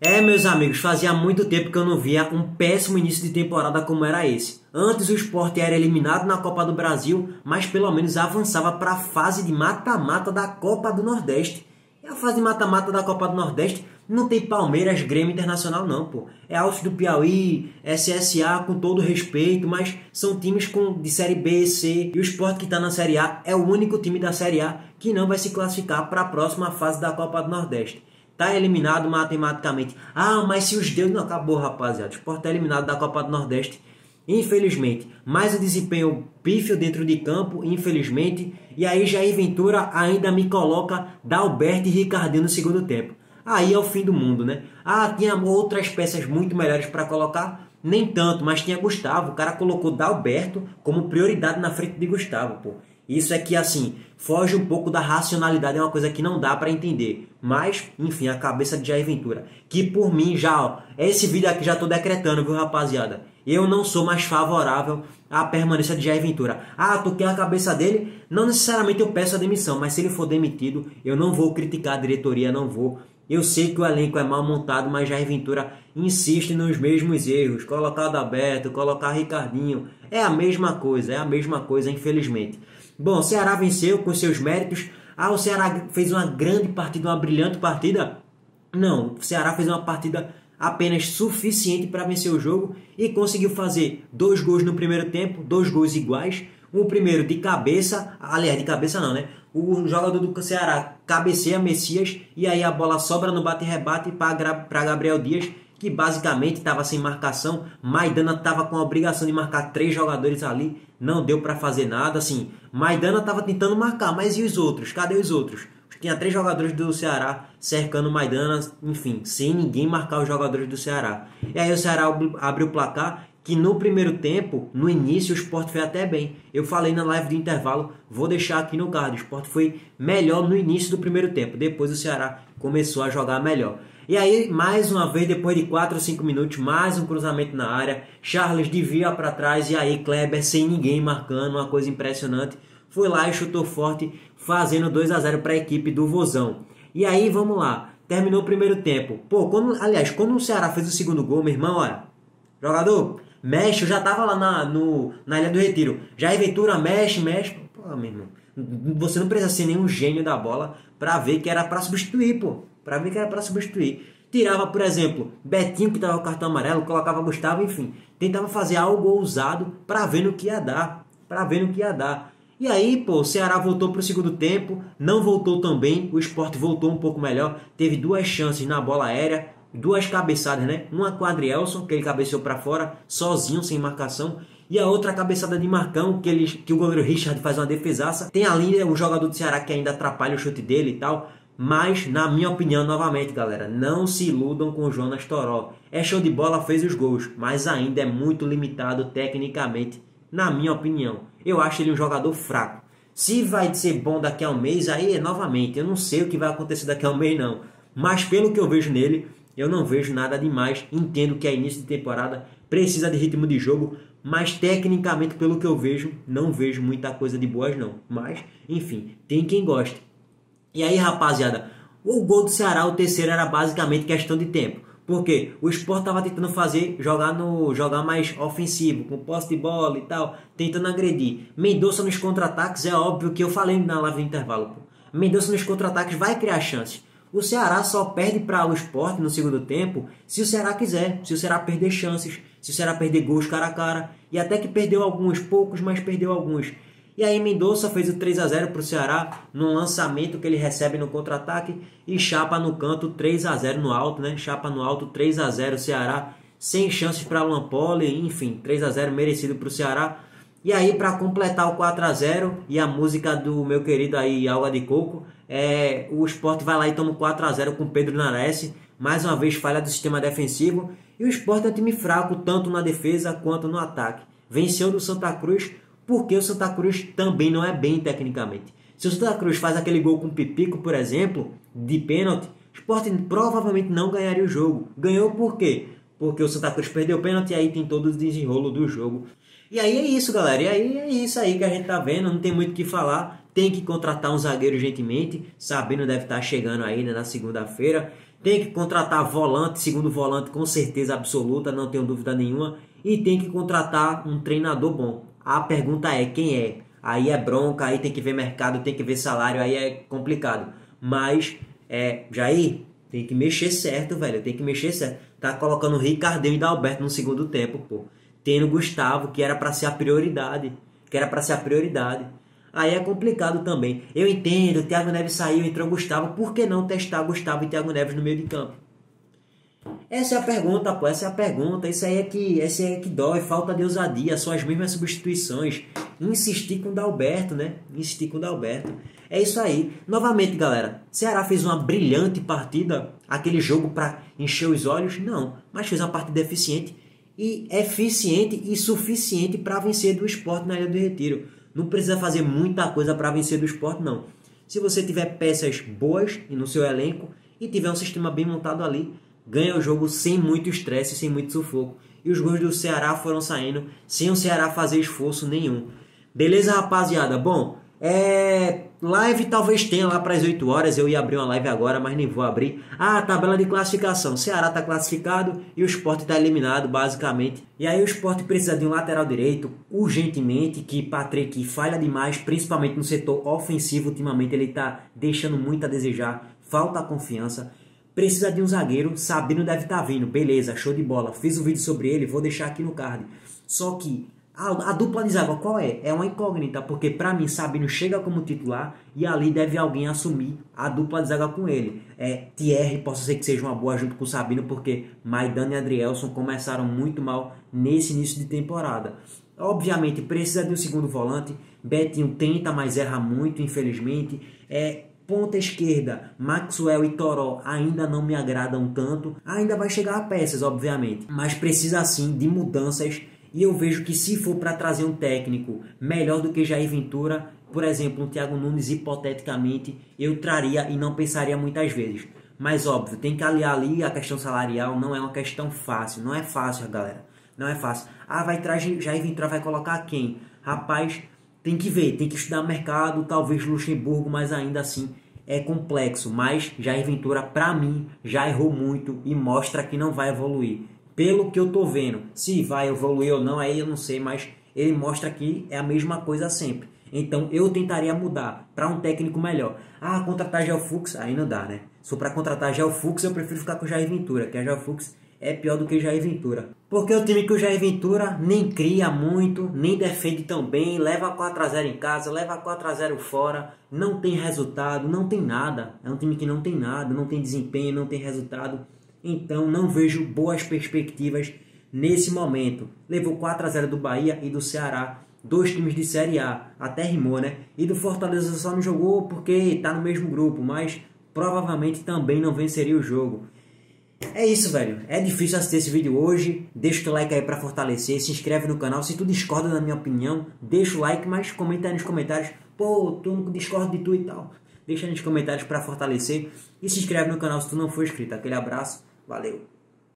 É, meus amigos, fazia muito tempo que eu não via um péssimo início de temporada como era esse. Antes o esporte era eliminado na Copa do Brasil, mas pelo menos avançava para a fase de mata-mata da Copa do Nordeste. E a fase de mata-mata da Copa do Nordeste não tem Palmeiras, Grêmio Internacional não, pô. É Altos do Piauí, SSA com todo respeito, mas são times com, de Série B e C. E o esporte que está na Série A é o único time da Série A que não vai se classificar para a próxima fase da Copa do Nordeste. Tá eliminado matematicamente. Ah, mas se os deuses. Não, acabou, rapaziada. O Sport tá eliminado da Copa do Nordeste. Infelizmente. Mais o desempenho pífio dentro de campo, infelizmente. E aí Jair Ventura ainda me coloca Dalberto e Ricardinho no segundo tempo. Aí é o fim do mundo, né? Ah, tinha outras peças muito melhores para colocar. Nem tanto, mas tinha Gustavo. O cara colocou Dalberto como prioridade na frente de Gustavo, pô. Isso é que, assim, foge um pouco da racionalidade, é uma coisa que não dá para entender. Mas, enfim, a cabeça de Jair Ventura. Que por mim já, ó, esse vídeo aqui já tô decretando, viu, rapaziada? Eu não sou mais favorável à permanência de Jair Ventura. Ah, tu quer a cabeça dele? Não necessariamente eu peço a demissão, mas se ele for demitido, eu não vou criticar a diretoria, não vou. Eu sei que o elenco é mal montado, mas Jair Ventura insiste nos mesmos erros. Colocar Adalberto, colocar Ricardinho. É a mesma coisa, é a mesma coisa, infelizmente. Bom, o Ceará venceu com seus méritos. Ah, o Ceará fez uma grande partida, uma brilhante partida. Não, o Ceará fez uma partida apenas suficiente para vencer o jogo e conseguiu fazer dois gols no primeiro tempo, dois gols iguais. O primeiro de cabeça, aliás, de cabeça não, né? O jogador do Ceará cabeceia Messias e aí a bola sobra no bate-rebate para Gabriel Dias que basicamente estava sem marcação. Maidana estava com a obrigação de marcar três jogadores ali, não deu para fazer nada. Assim, Maidana estava tentando marcar, mas e os outros? Cadê os outros? Tinha três jogadores do Ceará cercando Maidana, enfim, sem ninguém marcar os jogadores do Ceará. E aí o Ceará abre o placar que no primeiro tempo, no início, o esporte foi até bem. Eu falei na live de intervalo, vou deixar aqui no card. O esporte foi melhor no início do primeiro tempo. Depois o Ceará começou a jogar melhor. E aí, mais uma vez, depois de 4 ou 5 minutos, mais um cruzamento na área. Charles devia para trás e aí Kleber sem ninguém marcando, uma coisa impressionante. Foi lá e chutou forte, fazendo 2 a 0 para a equipe do Vozão. E aí, vamos lá. Terminou o primeiro tempo. Pô, quando, aliás, quando o Ceará fez o segundo gol, meu irmão, olha, jogador, mexe, eu já tava lá na, no, na Ilha do Retiro. Já Ventura, mexe, mexe. Pô, meu irmão, você não precisa ser nenhum gênio da bola para ver que era para substituir, pô. Para mim que era para substituir. Tirava, por exemplo, Betinho que estava com cartão amarelo, colocava Gustavo, enfim. Tentava fazer algo ousado para ver no que ia dar. Para ver no que ia dar. E aí, pô, o Ceará voltou para o segundo tempo, não voltou tão bem, o esporte voltou um pouco melhor, teve duas chances na bola aérea, duas cabeçadas, né? Uma com Adrielson, que ele cabeceou para fora, sozinho, sem marcação, e a outra cabeçada de Marcão, que, ele, que o goleiro Richard faz uma defesaça. Tem ali o jogador do Ceará que ainda atrapalha o chute dele e tal. Mas, na minha opinião, novamente, galera, não se iludam com o Jonas Toró. É show de bola, fez os gols, mas ainda é muito limitado tecnicamente, na minha opinião. Eu acho ele um jogador fraco. Se vai ser bom daqui a um mês, aí novamente, eu não sei o que vai acontecer daqui a um mês, não. Mas pelo que eu vejo nele, eu não vejo nada demais. Entendo que é início de temporada, precisa de ritmo de jogo, mas tecnicamente, pelo que eu vejo, não vejo muita coisa de boas, não. Mas, enfim, tem quem goste. E aí, rapaziada, o gol do Ceará, o terceiro, era basicamente questão de tempo. Porque o Sport estava tentando fazer, jogar no jogar mais ofensivo, com posse de bola e tal, tentando agredir. Mendonça nos contra-ataques, é óbvio que eu falei na live do intervalo. Mendonça nos contra-ataques vai criar chances. O Ceará só perde para o Sport no segundo tempo se o Ceará quiser, se o Ceará perder chances, se o Ceará perder gols cara a cara. E até que perdeu alguns, poucos, mas perdeu alguns. E aí Mendonça fez o 3 a 0 para o Ceará no lançamento que ele recebe no contra-ataque e chapa no canto 3 a 0 no alto, né? Chapa no alto 3 a 0 Ceará, sem chances para Lampoli, enfim, 3 a 0 merecido para o Ceará. E aí para completar o 4 a 0 e a música do meu querido aí Alga de Coco, é, o Sport vai lá e toma 4 a 0 com Pedro Nares, mais uma vez falha do sistema defensivo, e o Sport é um time fraco tanto na defesa quanto no ataque. Venceu do Santa Cruz porque o Santa Cruz também não é bem tecnicamente. Se o Santa Cruz faz aquele gol com o Pipico, por exemplo, de pênalti, o Sport provavelmente não ganharia o jogo. Ganhou por quê? Porque o Santa Cruz perdeu o pênalti e aí tem todo o desenrolo do jogo. E aí é isso, galera. E aí é isso aí que a gente tá vendo. Não tem muito o que falar. Tem que contratar um zagueiro gentilmente. Sabino deve estar tá chegando aí né, na segunda-feira. tem que contratar volante, segundo volante com certeza absoluta, não tenho dúvida nenhuma, e tem que contratar um treinador bom. A pergunta é quem é? Aí é bronca, aí tem que ver mercado, tem que ver salário, aí é complicado. Mas, é, Jair, tem que mexer certo, velho, tem que mexer certo. Tá colocando Ricardinho e Dalberto no segundo tempo, pô. Tendo Gustavo, que era para ser a prioridade, que era para ser a prioridade. Aí é complicado também. Eu entendo, o Thiago Neves saiu, entrou Gustavo, por que não testar Gustavo e Thiago Neves no meio de campo? Essa é a pergunta, pô, essa é a pergunta. Isso aí é que, essa é que dói, falta de ousadia, são as mesmas substituições. Insistir com o Dalberto, né? Insistir com o Dalberto. É isso aí. Novamente, galera, Ceará fez uma brilhante partida, aquele jogo para encher os olhos? Não, mas fez uma partida eficiente e eficiente e suficiente para vencer do esporte na Ilha do Retiro. Não precisa fazer muita coisa para vencer do esporte, não. Se você tiver peças boas no seu elenco e tiver um sistema bem montado ali, ganha o jogo sem muito estresse, sem muito sufoco. E os gols do Ceará foram saindo sem o Ceará fazer esforço nenhum. Beleza, rapaziada? Bom, é... live talvez tenha lá para as 8 horas. Eu ia abrir uma live agora, mas nem vou abrir. Ah, tabela de classificação. Ceará está classificado e o Sport está eliminado, basicamente. E aí o Sport precisa de um lateral direito urgentemente, que Patrick falha demais, principalmente no setor ofensivo. Ultimamente ele está deixando muito a desejar. Falta confiança. Precisa de um zagueiro, Sabino deve estar tá vindo. Beleza, show de bola. Fiz um vídeo sobre ele, vou deixar aqui no card. Só que a, a dupla de zaga qual é? É uma incógnita, porque para mim Sabino chega como titular e ali deve alguém assumir a dupla de zaga com ele. É, Thierry possa ser que seja uma boa junto com Sabino, porque Maidana e Adrielson começaram muito mal nesse início de temporada. Obviamente precisa de um segundo volante. Betinho tenta, mas erra muito, infelizmente. É, Ponta esquerda, Maxwell e Toró ainda não me agradam tanto. Ainda vai chegar a peças, obviamente, mas precisa sim de mudanças. E eu vejo que se for para trazer um técnico melhor do que Jair Ventura, por exemplo, um Thiago Nunes, hipoteticamente, eu traria e não pensaria muitas vezes. Mas óbvio, tem que aliar ali a questão salarial, não é uma questão fácil, não é fácil, galera. Não é fácil. Ah, vai trazer Jair Ventura vai colocar quem? Rapaz, tem que ver, tem que estudar mercado, talvez Luxemburgo, mas ainda assim é complexo. Mas Jair Ventura, para mim, já errou muito e mostra que não vai evoluir. Pelo que eu tô vendo, se vai evoluir ou não, aí eu não sei, mas ele mostra que é a mesma coisa sempre. Então eu tentaria mudar para um técnico melhor. Ah, contratar Gel Fux, aí não dá, né? Se para contratar Gel Fux, eu prefiro ficar com Jair Ventura, que a Gel Fux é pior do que Jair Ventura. Porque o time que o Jair Ventura nem cria muito, nem defende tão bem, leva 4 a 0 em casa, leva 4 a 0 fora, não tem resultado, não tem nada. É um time que não tem nada, não tem desempenho, não tem resultado. Então não vejo boas perspectivas nesse momento. Levou 4 a 0 do Bahia e do Ceará, dois times de Série A, até rimou, né? E do Fortaleza só não jogou porque está no mesmo grupo, mas provavelmente também não venceria o jogo. É isso, velho. É difícil assistir esse vídeo hoje. Deixa o like aí pra fortalecer. Se inscreve no canal. Se tu discorda da minha opinião, deixa o like, mas comenta aí nos comentários. Pô, tu não discorda de tu e tal. Deixa aí nos comentários para fortalecer. E se inscreve no canal se tu não for inscrito. Aquele abraço. Valeu.